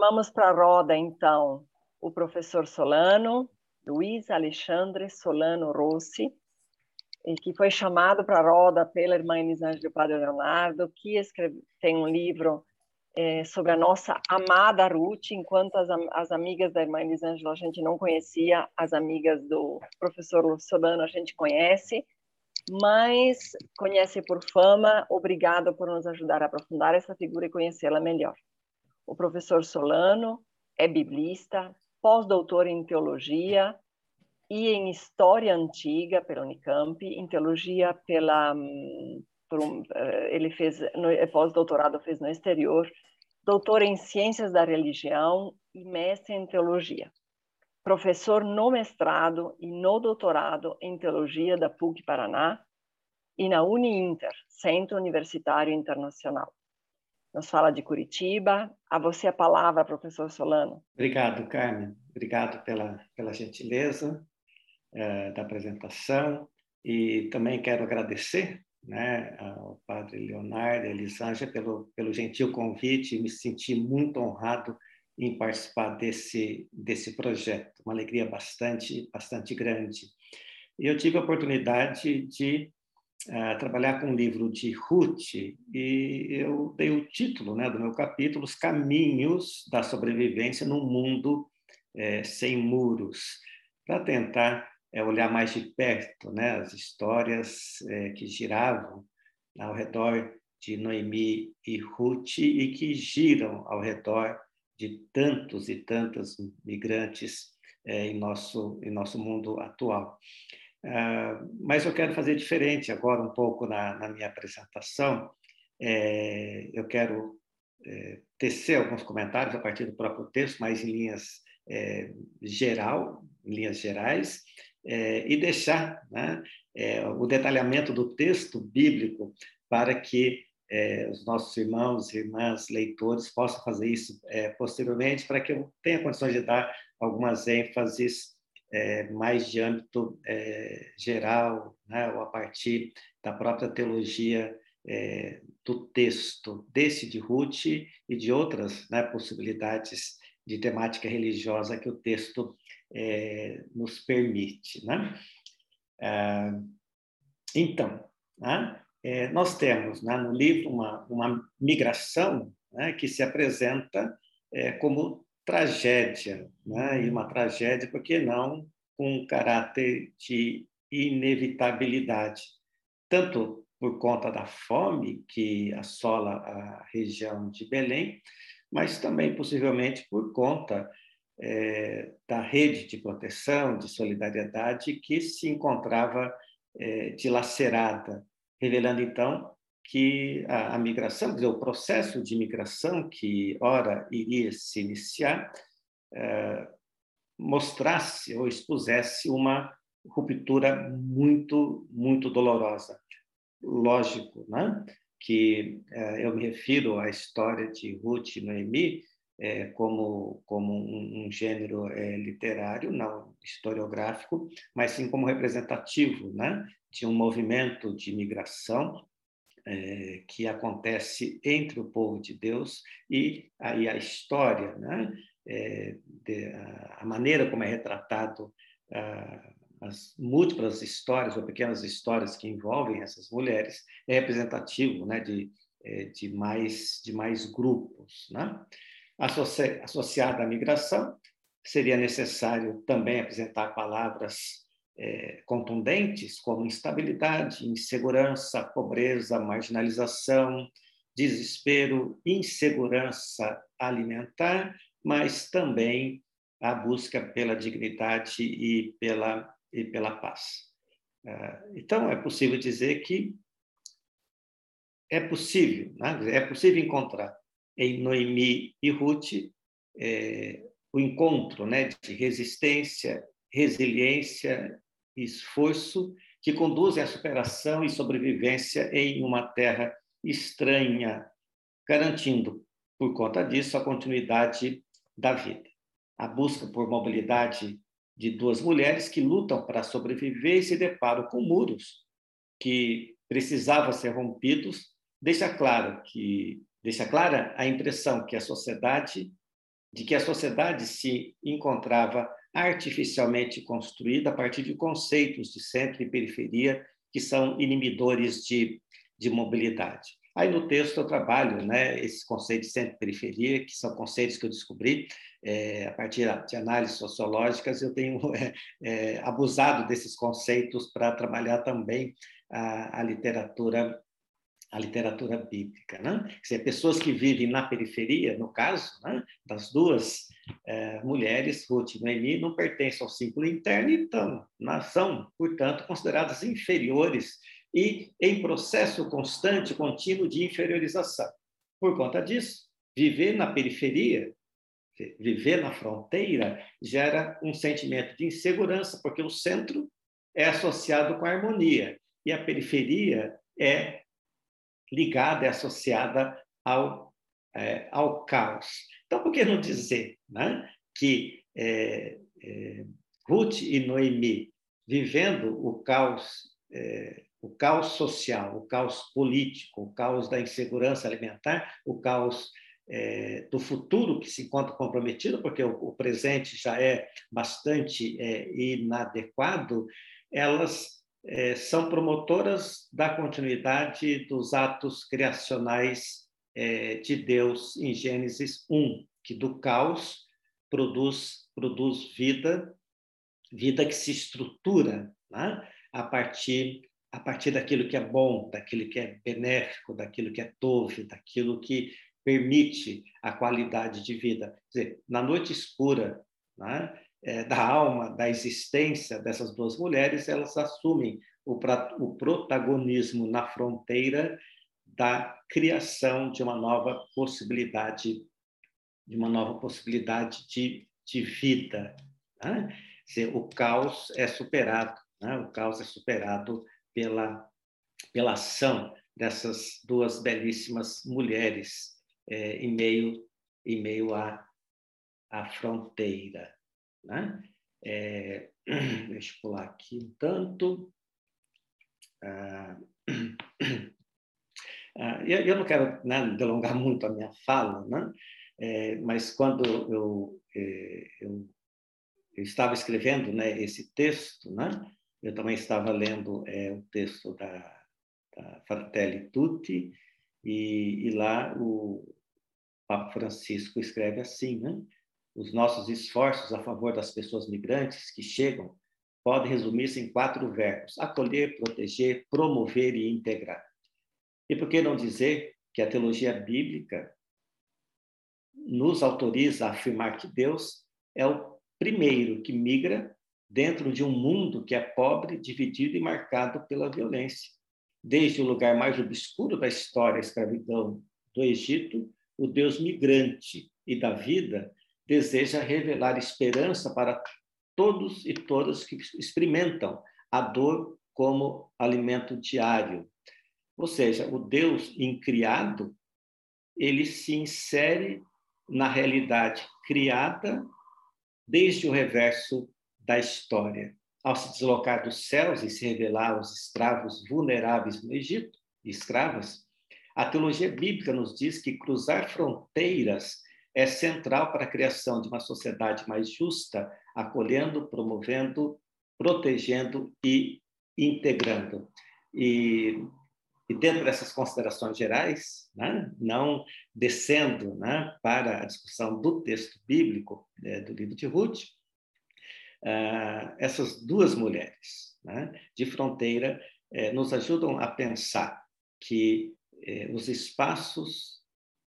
Chamamos para a roda, então, o professor Solano, Luiz Alexandre Solano Rossi, que foi chamado para a roda pela irmã Elisângela do Padre Leonardo, que escreve, tem um livro é, sobre a nossa amada Ruth, enquanto as, as amigas da irmã Elisângela a gente não conhecia, as amigas do professor Solano a gente conhece, mas conhece por fama. Obrigado por nos ajudar a aprofundar essa figura e conhecê-la melhor. O professor Solano é biblista, pós-doutor em teologia e em história antiga pela Unicamp, em teologia pela um, eh, ele fez é pós-doutorado fez no exterior, doutor em ciências da religião e mestre em teologia. Professor no mestrado e no doutorado em teologia da PUC Paraná e na Uniinter, Centro Universitário Internacional nos fala de Curitiba. A você a palavra, professor Solano. Obrigado, Carmen. Obrigado pela, pela gentileza é, da apresentação e também quero agradecer né, ao padre Leonardo e Elisângela pelo, pelo gentil convite. Me senti muito honrado em participar desse, desse projeto, uma alegria bastante, bastante grande. Eu tive a oportunidade de a trabalhar com um livro de Ruth e eu dei o título né, do meu capítulo, Os Caminhos da Sobrevivência num Mundo é, Sem Muros, para tentar é, olhar mais de perto né, as histórias é, que giravam ao redor de Noemi e Ruth e que giram ao redor de tantos e tantas migrantes é, em, nosso, em nosso mundo atual. Uh, mas eu quero fazer diferente agora um pouco na, na minha apresentação. É, eu quero é, tecer alguns comentários a partir do próprio texto, mas em linhas é, geral, em linhas gerais, é, e deixar né, é, o detalhamento do texto bíblico para que é, os nossos irmãos e irmãs leitores possam fazer isso posteriormente, para que eu tenha condições de dar algumas ênfases é, mais de âmbito é, geral, né, ou a partir da própria teologia é, do texto, desse de Ruth e de outras né, possibilidades de temática religiosa que o texto é, nos permite. Né? É, então, né, é, nós temos né, no livro uma, uma migração né, que se apresenta como tragédia, né? e uma tragédia, por que não com um caráter de inevitabilidade, tanto por conta da fome que assola a região de Belém, mas também possivelmente por conta é, da rede de proteção, de solidariedade que se encontrava é, dilacerada, revelando então que a, a migração, dizer, o processo de migração que ora iria se iniciar, é, mostrasse ou expusesse uma ruptura muito, muito dolorosa. Lógico, né? que é, eu me refiro à história de Ruth e Noemi é, como, como um, um gênero literário, não historiográfico, mas sim como representativo né? de um movimento de migração é, que acontece entre o povo de Deus e aí a história, né? É, de, a maneira como é retratado as múltiplas histórias ou pequenas histórias que envolvem essas mulheres é representativo, né? De, é, de mais de mais grupos, né? Associ, associada à migração seria necessário também apresentar palavras é, contundentes como instabilidade, insegurança, pobreza, marginalização, desespero, insegurança alimentar, mas também a busca pela dignidade e pela, e pela paz. É, então, é possível dizer que é possível, né? é possível encontrar em Noemi e Ruth é, o encontro né, de resistência, resiliência esforço que conduzem à superação e sobrevivência em uma terra estranha, garantindo, por conta disso, a continuidade da vida. A busca por mobilidade de duas mulheres que lutam para sobreviver e se deparam com muros que precisavam ser rompidos, deixa claro que deixa clara a impressão que a sociedade de que a sociedade se encontrava artificialmente construída a partir de conceitos de centro e periferia que são inibidores de, de mobilidade. Aí no texto eu trabalho né, esses conceitos de centro e periferia, que são conceitos que eu descobri é, a partir de análises sociológicas, eu tenho é, é, abusado desses conceitos para trabalhar também a, a literatura a literatura bíblica, né? Dizer, pessoas que vivem na periferia, no caso, né, das duas é, mulheres, Ruth e Noemi, não pertencem ao ciclo interno, então são, portanto, consideradas inferiores e em processo constante, contínuo de inferiorização. Por conta disso, viver na periferia, viver na fronteira, gera um sentimento de insegurança, porque o centro é associado com a harmonia e a periferia é ligada, é associada ao, é, ao caos. Então, por que não dizer né, que é, é, Ruth e Noemi, vivendo o caos é, o caos social, o caos político, o caos da insegurança alimentar, o caos é, do futuro que se encontra comprometido, porque o, o presente já é bastante é, inadequado, elas é, são promotoras da continuidade dos atos criacionais é, de Deus em Gênesis 1, que do caos produz, produz vida, vida que se estrutura né? a partir a partir daquilo que é bom, daquilo que é benéfico, daquilo que é tove, daquilo que permite a qualidade de vida. Quer dizer, na noite escura né, é, da alma, da existência dessas duas mulheres, elas assumem o, o protagonismo na fronteira da criação de uma nova possibilidade, de uma nova possibilidade de, de vida. Né? Dizer, o caos é superado, né? o caos é superado pela, pela ação dessas duas belíssimas mulheres é, em meio em meio à, à fronteira. Né? É, deixa eu pular aqui um tanto. Ah, ah, eu, eu, não quero né, delongar muito a minha fala, né? É, mas quando eu, é, eu, eu, estava escrevendo né, esse texto, né, eu também estava lendo é, o texto da, da Fratelli Tutti, e, e, lá o Papa Francisco escreve assim, né? Os nossos esforços a favor das pessoas migrantes que chegam podem resumir-se em quatro verbos: acolher, proteger, promover e integrar. E por que não dizer que a teologia bíblica nos autoriza a afirmar que Deus é o primeiro que migra dentro de um mundo que é pobre, dividido e marcado pela violência. Desde o lugar mais obscuro da história, a escravidão do Egito, o Deus migrante e da vida deseja revelar esperança para todos e todas que experimentam a dor como alimento diário. Ou seja, o Deus incriado, ele se insere na realidade criada desde o reverso da história. Ao se deslocar dos céus e se revelar aos escravos vulneráveis no Egito, escravas, a teologia bíblica nos diz que cruzar fronteiras é central para a criação de uma sociedade mais justa, acolhendo, promovendo, protegendo e integrando. E, e dentro dessas considerações gerais, né, não descendo né, para a discussão do texto bíblico é, do livro de Ruth, uh, essas duas mulheres né, de fronteira eh, nos ajudam a pensar que eh, os espaços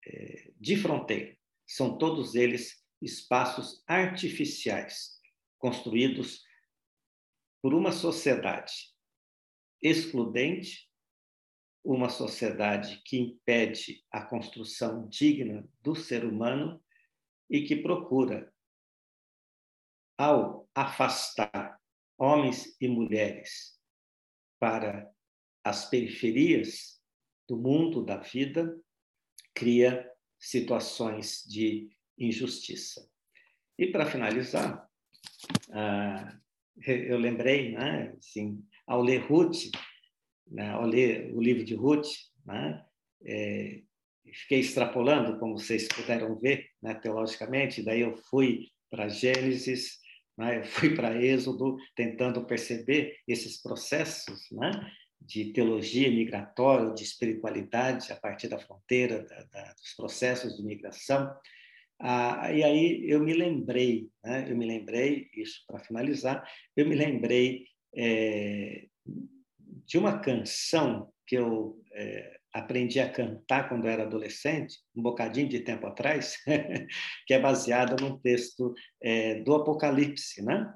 eh, de fronteira são todos eles espaços artificiais construídos por uma sociedade excludente, uma sociedade que impede a construção digna do ser humano e que procura ao afastar homens e mulheres para as periferias do mundo da vida, cria situações de injustiça. E para finalizar, ah, eu lembrei, né, assim, ao ler Ruth, né, ao ler o livro de Ruth, né, é, fiquei extrapolando, como vocês puderam ver, né, teologicamente, daí eu fui para Gênesis, né, eu fui para Êxodo, tentando perceber esses processos né, de teologia migratória, de espiritualidade a partir da fronteira, da, da, dos processos de migração. Ah, e aí eu me lembrei, né, eu me lembrei, isso para finalizar, eu me lembrei é, de uma canção que eu é, aprendi a cantar quando era adolescente, um bocadinho de tempo atrás, que é baseada num texto é, do Apocalipse, né?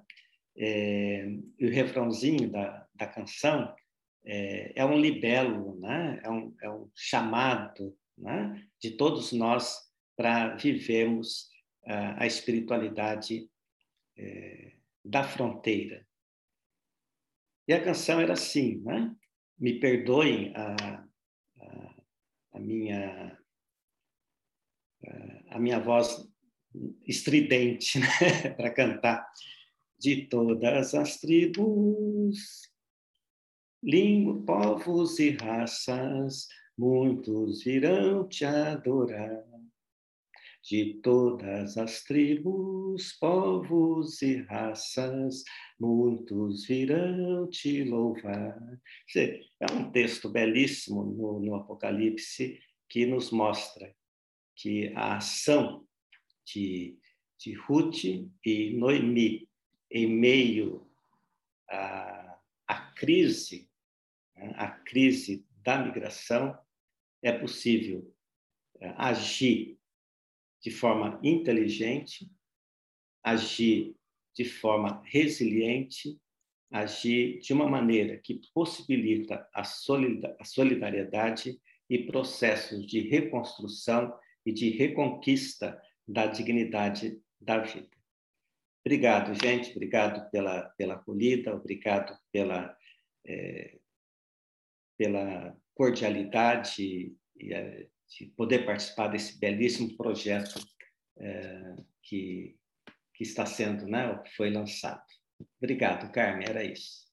É, e o refrãozinho da, da canção é, é, um libelo, né? É um, é um chamado né? de todos nós para vivermos a, a espiritualidade é, da fronteira. E a canção era assim, né? Me perdoem a, a minha a minha voz estridente né? para cantar de todas as tribos, língua, povos e raças, muitos virão te adorar. De todas as tribos, povos e raças, muitos virão te louvar. É um texto belíssimo no, no Apocalipse que nos mostra que a ação de, de Ruth e Noemi em meio à, à crise, a crise da migração, é possível é, agir de forma inteligente, agir de forma resiliente, agir de uma maneira que possibilita a solidariedade e processos de reconstrução e de reconquista da dignidade da vida. Obrigado, gente. Obrigado pela, pela acolhida, obrigado pela, é, pela cordialidade e, é, de poder participar desse belíssimo projeto é, que que está sendo, né, foi lançado. Obrigado, Carmen, era isso.